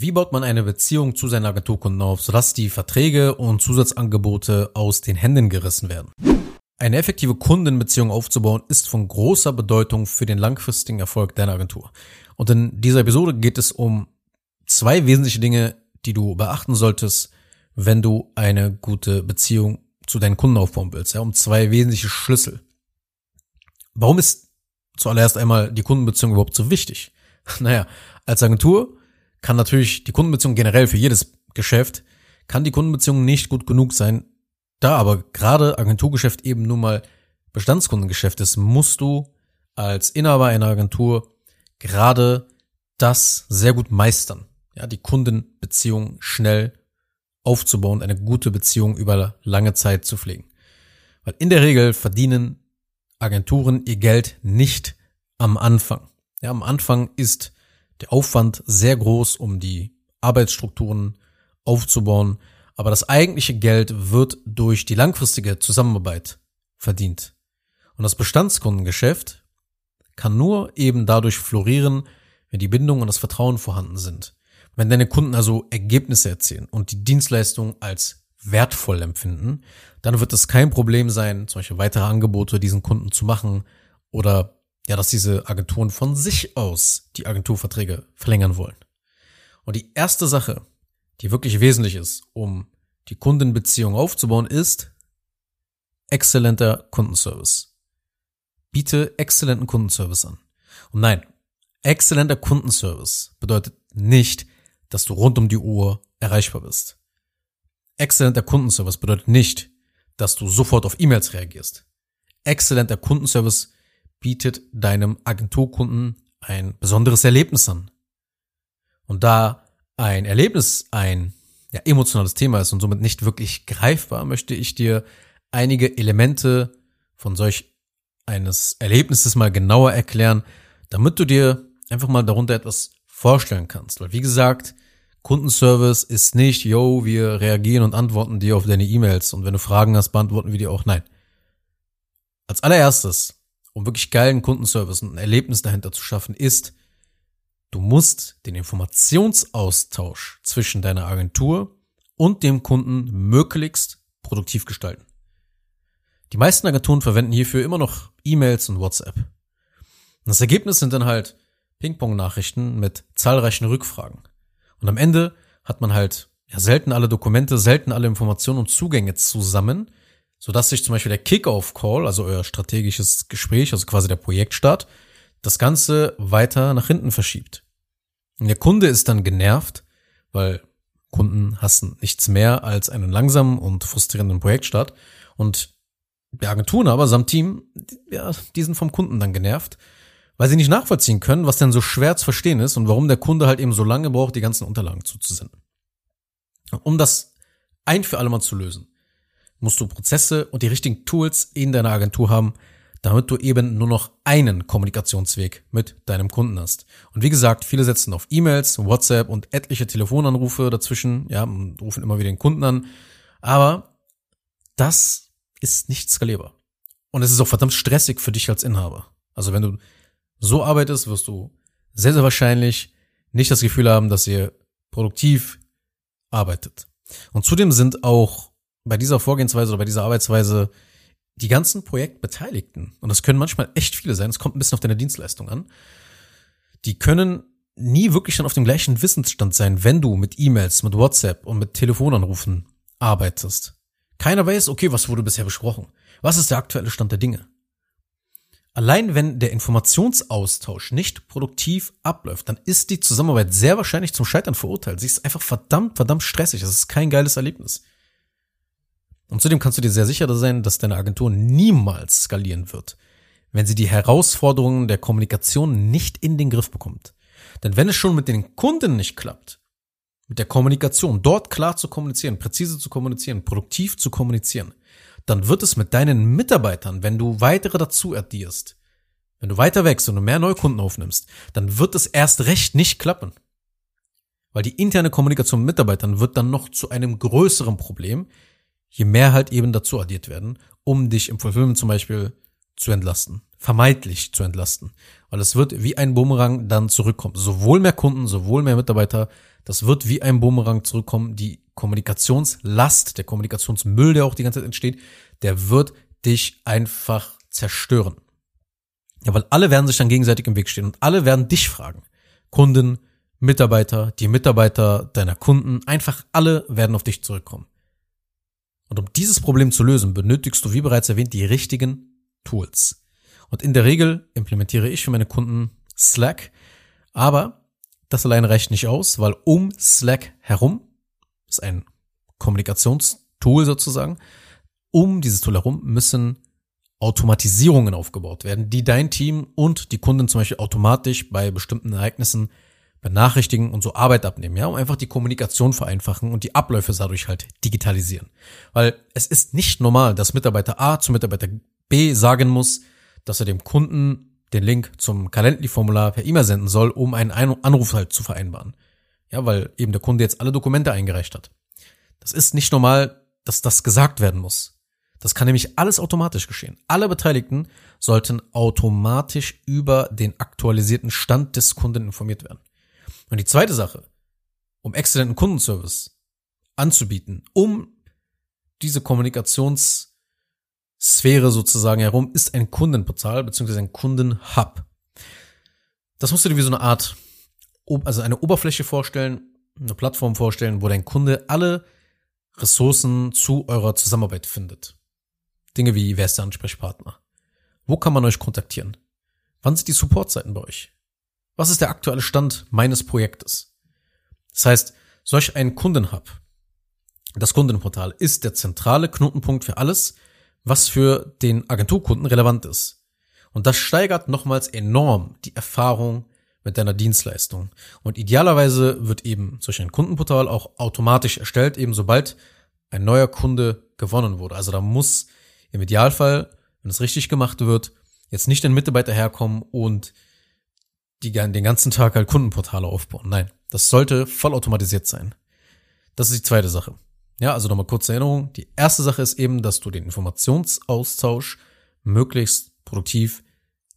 Wie baut man eine Beziehung zu seinen Agenturkunden auf, sodass die Verträge und Zusatzangebote aus den Händen gerissen werden? Eine effektive Kundenbeziehung aufzubauen ist von großer Bedeutung für den langfristigen Erfolg deiner Agentur. Und in dieser Episode geht es um zwei wesentliche Dinge, die du beachten solltest, wenn du eine gute Beziehung zu deinen Kunden aufbauen willst. Ja, um zwei wesentliche Schlüssel. Warum ist zuallererst einmal die Kundenbeziehung überhaupt so wichtig? Naja, als Agentur kann natürlich die Kundenbeziehung generell für jedes Geschäft, kann die Kundenbeziehung nicht gut genug sein. Da aber gerade Agenturgeschäft eben nun mal Bestandskundengeschäft ist, musst du als Inhaber einer Agentur gerade das sehr gut meistern. Ja, die Kundenbeziehung schnell aufzubauen, eine gute Beziehung über lange Zeit zu pflegen. Weil in der Regel verdienen Agenturen ihr Geld nicht am Anfang. Ja, am Anfang ist der Aufwand sehr groß, um die Arbeitsstrukturen aufzubauen. Aber das eigentliche Geld wird durch die langfristige Zusammenarbeit verdient. Und das Bestandskundengeschäft kann nur eben dadurch florieren, wenn die Bindung und das Vertrauen vorhanden sind. Wenn deine Kunden also Ergebnisse erzielen und die Dienstleistung als wertvoll empfinden, dann wird es kein Problem sein, Beispiel weitere Angebote diesen Kunden zu machen oder ja, dass diese Agenturen von sich aus die Agenturverträge verlängern wollen. Und die erste Sache, die wirklich wesentlich ist, um die Kundenbeziehung aufzubauen, ist exzellenter Kundenservice. Biete exzellenten Kundenservice an. Und nein, exzellenter Kundenservice bedeutet nicht, dass du rund um die Uhr erreichbar bist. Exzellenter Kundenservice bedeutet nicht, dass du sofort auf E-Mails reagierst. Exzellenter Kundenservice bietet deinem Agenturkunden ein besonderes Erlebnis an. Und da ein Erlebnis ein ja, emotionales Thema ist und somit nicht wirklich greifbar, möchte ich dir einige Elemente von solch eines Erlebnisses mal genauer erklären, damit du dir einfach mal darunter etwas vorstellen kannst. Weil wie gesagt, Kundenservice ist nicht, yo, wir reagieren und antworten dir auf deine E-Mails und wenn du Fragen hast, beantworten wir dir auch. Nein. Als allererstes um wirklich geilen Kundenservice und ein Erlebnis dahinter zu schaffen, ist, du musst den Informationsaustausch zwischen deiner Agentur und dem Kunden möglichst produktiv gestalten. Die meisten Agenturen verwenden hierfür immer noch E-Mails und WhatsApp. Und das Ergebnis sind dann halt Ping-Pong-Nachrichten mit zahlreichen Rückfragen. Und am Ende hat man halt ja selten alle Dokumente, selten alle Informationen und Zugänge zusammen, so dass sich zum Beispiel der Kickoff-Call, also euer strategisches Gespräch, also quasi der Projektstart, das Ganze weiter nach hinten verschiebt. Und der Kunde ist dann genervt, weil Kunden hassen nichts mehr als einen langsamen und frustrierenden Projektstart. Und die Agenturen aber samt Team, ja, die sind vom Kunden dann genervt, weil sie nicht nachvollziehen können, was denn so schwer zu verstehen ist und warum der Kunde halt eben so lange braucht, die ganzen Unterlagen zuzusenden. Um das ein für alle Mal zu lösen, musst du Prozesse und die richtigen Tools in deiner Agentur haben, damit du eben nur noch einen Kommunikationsweg mit deinem Kunden hast. Und wie gesagt, viele setzen auf E-Mails, WhatsApp und etliche Telefonanrufe dazwischen, ja, und rufen immer wieder den Kunden an. Aber das ist nicht skalierbar. Und es ist auch verdammt stressig für dich als Inhaber. Also wenn du so arbeitest, wirst du sehr, sehr wahrscheinlich nicht das Gefühl haben, dass ihr produktiv arbeitet. Und zudem sind auch bei dieser Vorgehensweise oder bei dieser Arbeitsweise die ganzen Projektbeteiligten, und das können manchmal echt viele sein, es kommt ein bisschen auf deine Dienstleistung an, die können nie wirklich dann auf dem gleichen Wissensstand sein, wenn du mit E-Mails, mit WhatsApp und mit Telefonanrufen arbeitest. Keiner weiß, okay, was wurde bisher besprochen? Was ist der aktuelle Stand der Dinge? Allein wenn der Informationsaustausch nicht produktiv abläuft, dann ist die Zusammenarbeit sehr wahrscheinlich zum Scheitern verurteilt. Sie ist einfach verdammt, verdammt stressig. Das ist kein geiles Erlebnis. Und zudem kannst du dir sehr sicher sein, dass deine Agentur niemals skalieren wird, wenn sie die Herausforderungen der Kommunikation nicht in den Griff bekommt. Denn wenn es schon mit den Kunden nicht klappt, mit der Kommunikation, dort klar zu kommunizieren, präzise zu kommunizieren, produktiv zu kommunizieren, dann wird es mit deinen Mitarbeitern, wenn du weitere dazu addierst, wenn du weiter wächst und du mehr Neukunden aufnimmst, dann wird es erst recht nicht klappen. Weil die interne Kommunikation mit Mitarbeitern wird dann noch zu einem größeren Problem, je mehr halt eben dazu addiert werden, um dich im Fulfillment zum Beispiel zu entlasten, vermeintlich zu entlasten. Weil es wird wie ein Bumerang dann zurückkommen. Sowohl mehr Kunden, sowohl mehr Mitarbeiter, das wird wie ein Bumerang zurückkommen. Die Kommunikationslast, der Kommunikationsmüll, der auch die ganze Zeit entsteht, der wird dich einfach zerstören. Ja, weil alle werden sich dann gegenseitig im Weg stehen und alle werden dich fragen. Kunden, Mitarbeiter, die Mitarbeiter deiner Kunden, einfach alle werden auf dich zurückkommen. Und um dieses Problem zu lösen, benötigst du, wie bereits erwähnt, die richtigen Tools. Und in der Regel implementiere ich für meine Kunden Slack, aber das alleine reicht nicht aus, weil um Slack herum ist ein Kommunikationstool sozusagen. Um dieses Tool herum müssen Automatisierungen aufgebaut werden, die dein Team und die Kunden zum Beispiel automatisch bei bestimmten Ereignissen benachrichtigen und so Arbeit abnehmen, ja, um einfach die Kommunikation vereinfachen und die Abläufe dadurch halt digitalisieren. Weil es ist nicht normal, dass Mitarbeiter A zu Mitarbeiter B sagen muss, dass er dem Kunden den Link zum Calendly-Formular per E-Mail senden soll, um einen Anruf halt zu vereinbaren. Ja, weil eben der Kunde jetzt alle Dokumente eingereicht hat. Das ist nicht normal, dass das gesagt werden muss. Das kann nämlich alles automatisch geschehen. Alle Beteiligten sollten automatisch über den aktualisierten Stand des Kunden informiert werden. Und die zweite Sache, um exzellenten Kundenservice anzubieten, um diese Kommunikationssphäre sozusagen herum, ist ein Kundenportal beziehungsweise ein Kundenhub. Das musst du dir wie so eine Art, also eine Oberfläche vorstellen, eine Plattform vorstellen, wo dein Kunde alle Ressourcen zu eurer Zusammenarbeit findet. Dinge wie, wer ist der Ansprechpartner? Wo kann man euch kontaktieren? Wann sind die Supportseiten bei euch? Was ist der aktuelle Stand meines Projektes? Das heißt, solch ein Kundenhub, das Kundenportal ist der zentrale Knotenpunkt für alles, was für den Agenturkunden relevant ist. Und das steigert nochmals enorm die Erfahrung mit deiner Dienstleistung. Und idealerweise wird eben solch ein Kundenportal auch automatisch erstellt, eben sobald ein neuer Kunde gewonnen wurde. Also da muss im Idealfall, wenn es richtig gemacht wird, jetzt nicht ein Mitarbeiter herkommen und die den ganzen Tag halt Kundenportale aufbauen. Nein, das sollte vollautomatisiert sein. Das ist die zweite Sache. Ja, also nochmal kurze Erinnerung. Die erste Sache ist eben, dass du den Informationsaustausch möglichst produktiv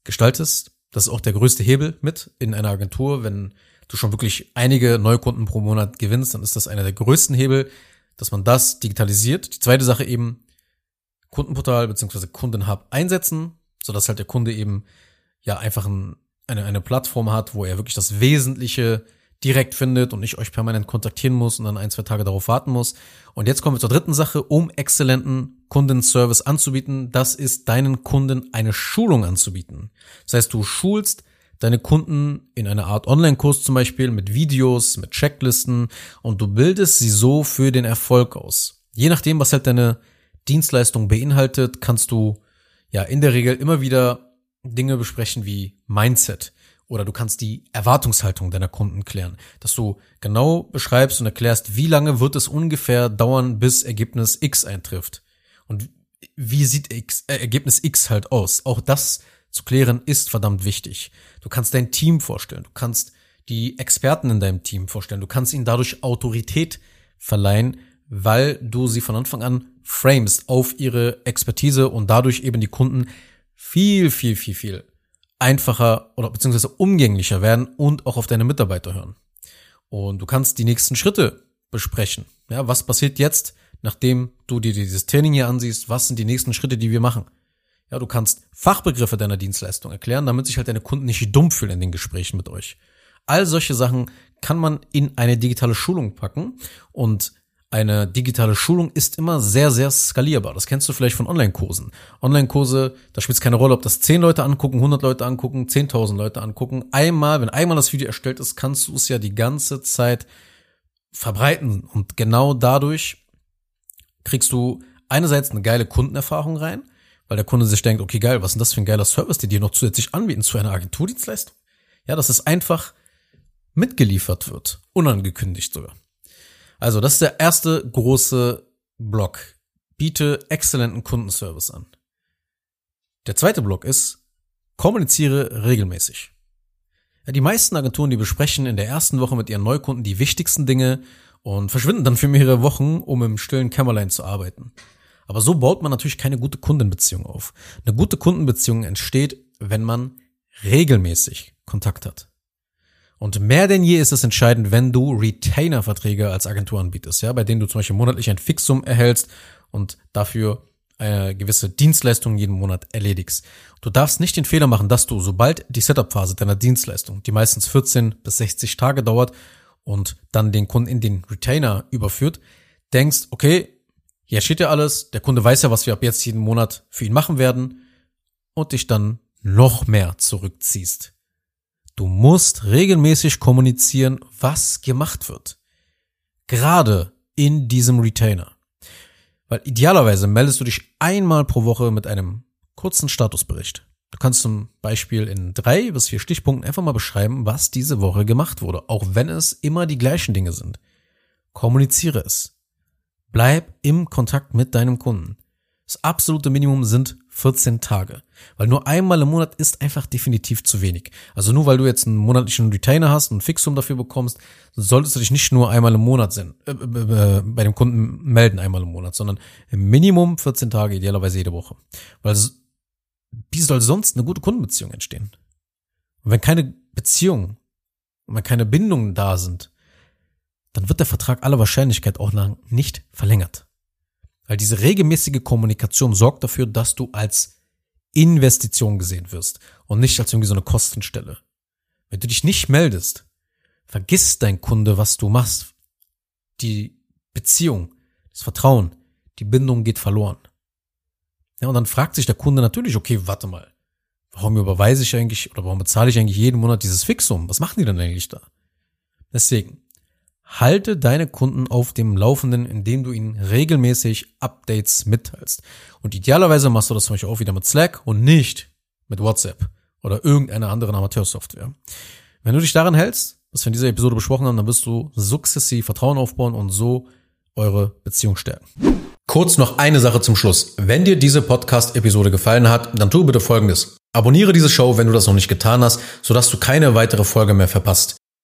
gestaltest. Das ist auch der größte Hebel mit in einer Agentur. Wenn du schon wirklich einige Neukunden pro Monat gewinnst, dann ist das einer der größten Hebel, dass man das digitalisiert. Die zweite Sache eben, Kundenportal beziehungsweise Kundenhub einsetzen, sodass halt der Kunde eben ja einfach ein eine, eine Plattform hat, wo er wirklich das Wesentliche direkt findet und nicht euch permanent kontaktieren muss und dann ein, zwei Tage darauf warten muss. Und jetzt kommen wir zur dritten Sache, um exzellenten Kundenservice anzubieten. Das ist deinen Kunden eine Schulung anzubieten. Das heißt, du schulst deine Kunden in einer Art Online-Kurs zum Beispiel mit Videos, mit Checklisten und du bildest sie so für den Erfolg aus. Je nachdem, was halt deine Dienstleistung beinhaltet, kannst du ja in der Regel immer wieder Dinge besprechen wie Mindset oder du kannst die Erwartungshaltung deiner Kunden klären, dass du genau beschreibst und erklärst, wie lange wird es ungefähr dauern, bis Ergebnis X eintrifft und wie sieht X, äh, Ergebnis X halt aus. Auch das zu klären ist verdammt wichtig. Du kannst dein Team vorstellen, du kannst die Experten in deinem Team vorstellen, du kannst ihnen dadurch Autorität verleihen, weil du sie von Anfang an framest auf ihre Expertise und dadurch eben die Kunden viel, viel, viel, viel einfacher oder beziehungsweise umgänglicher werden und auch auf deine Mitarbeiter hören. Und du kannst die nächsten Schritte besprechen. Ja, was passiert jetzt, nachdem du dir dieses Training hier ansiehst? Was sind die nächsten Schritte, die wir machen? Ja, du kannst Fachbegriffe deiner Dienstleistung erklären, damit sich halt deine Kunden nicht dumm fühlen in den Gesprächen mit euch. All solche Sachen kann man in eine digitale Schulung packen und eine digitale Schulung ist immer sehr, sehr skalierbar. Das kennst du vielleicht von Online-Kursen. Online-Kurse, da spielt es keine Rolle, ob das 10 Leute angucken, 100 Leute angucken, 10.000 Leute angucken. Einmal, wenn einmal das Video erstellt ist, kannst du es ja die ganze Zeit verbreiten. Und genau dadurch kriegst du einerseits eine geile Kundenerfahrung rein, weil der Kunde sich denkt, okay, geil, was ist denn das für ein geiler Service, die dir noch zusätzlich anbieten zu einer Agenturdienstleistung? Ja, dass es einfach mitgeliefert wird, unangekündigt sogar. Also, das ist der erste große Block. Biete exzellenten Kundenservice an. Der zweite Block ist, kommuniziere regelmäßig. Ja, die meisten Agenturen, die besprechen in der ersten Woche mit ihren Neukunden die wichtigsten Dinge und verschwinden dann für mehrere Wochen, um im stillen Kämmerlein zu arbeiten. Aber so baut man natürlich keine gute Kundenbeziehung auf. Eine gute Kundenbeziehung entsteht, wenn man regelmäßig Kontakt hat. Und mehr denn je ist es entscheidend, wenn du Retainer-Verträge als Agentur anbietest, ja, bei denen du zum Beispiel monatlich ein Fixum erhältst und dafür eine gewisse Dienstleistung jeden Monat erledigst. Du darfst nicht den Fehler machen, dass du, sobald die Setup-Phase deiner Dienstleistung, die meistens 14 bis 60 Tage dauert und dann den Kunden in den Retainer überführt, denkst, okay, hier steht ja alles, der Kunde weiß ja, was wir ab jetzt jeden Monat für ihn machen werden und dich dann noch mehr zurückziehst. Du musst regelmäßig kommunizieren, was gemacht wird. Gerade in diesem Retainer. Weil idealerweise meldest du dich einmal pro Woche mit einem kurzen Statusbericht. Du kannst zum Beispiel in drei bis vier Stichpunkten einfach mal beschreiben, was diese Woche gemacht wurde, auch wenn es immer die gleichen Dinge sind. Kommuniziere es. Bleib im Kontakt mit deinem Kunden. Das absolute Minimum sind 14 Tage. Weil nur einmal im Monat ist einfach definitiv zu wenig. Also nur weil du jetzt einen monatlichen Retainer hast und Fixum dafür bekommst, solltest du dich nicht nur einmal im Monat sind, äh, äh, äh, bei dem Kunden melden einmal im Monat, sondern im Minimum 14 Tage, idealerweise jede Woche. Weil wie soll sonst eine gute Kundenbeziehung entstehen? Und wenn keine Beziehung wenn keine Bindungen da sind, dann wird der Vertrag aller Wahrscheinlichkeit auch lang nicht verlängert. Weil diese regelmäßige Kommunikation sorgt dafür, dass du als Investition gesehen wirst und nicht als irgendwie so eine Kostenstelle. Wenn du dich nicht meldest, vergisst dein Kunde, was du machst. Die Beziehung, das Vertrauen, die Bindung geht verloren. Ja, und dann fragt sich der Kunde natürlich, okay, warte mal, warum überweise ich eigentlich oder warum bezahle ich eigentlich jeden Monat dieses Fixum? Was machen die denn eigentlich da? Deswegen, Halte deine Kunden auf dem Laufenden, indem du ihnen regelmäßig Updates mitteilst. Und idealerweise machst du das zum Beispiel auch wieder mit Slack und nicht mit WhatsApp oder irgendeiner anderen Amateursoftware. Wenn du dich daran hältst, was wir in dieser Episode besprochen haben, dann wirst du sukzessiv Vertrauen aufbauen und so eure Beziehung stärken. Kurz noch eine Sache zum Schluss. Wenn dir diese Podcast-Episode gefallen hat, dann tu bitte Folgendes. Abonniere diese Show, wenn du das noch nicht getan hast, sodass du keine weitere Folge mehr verpasst.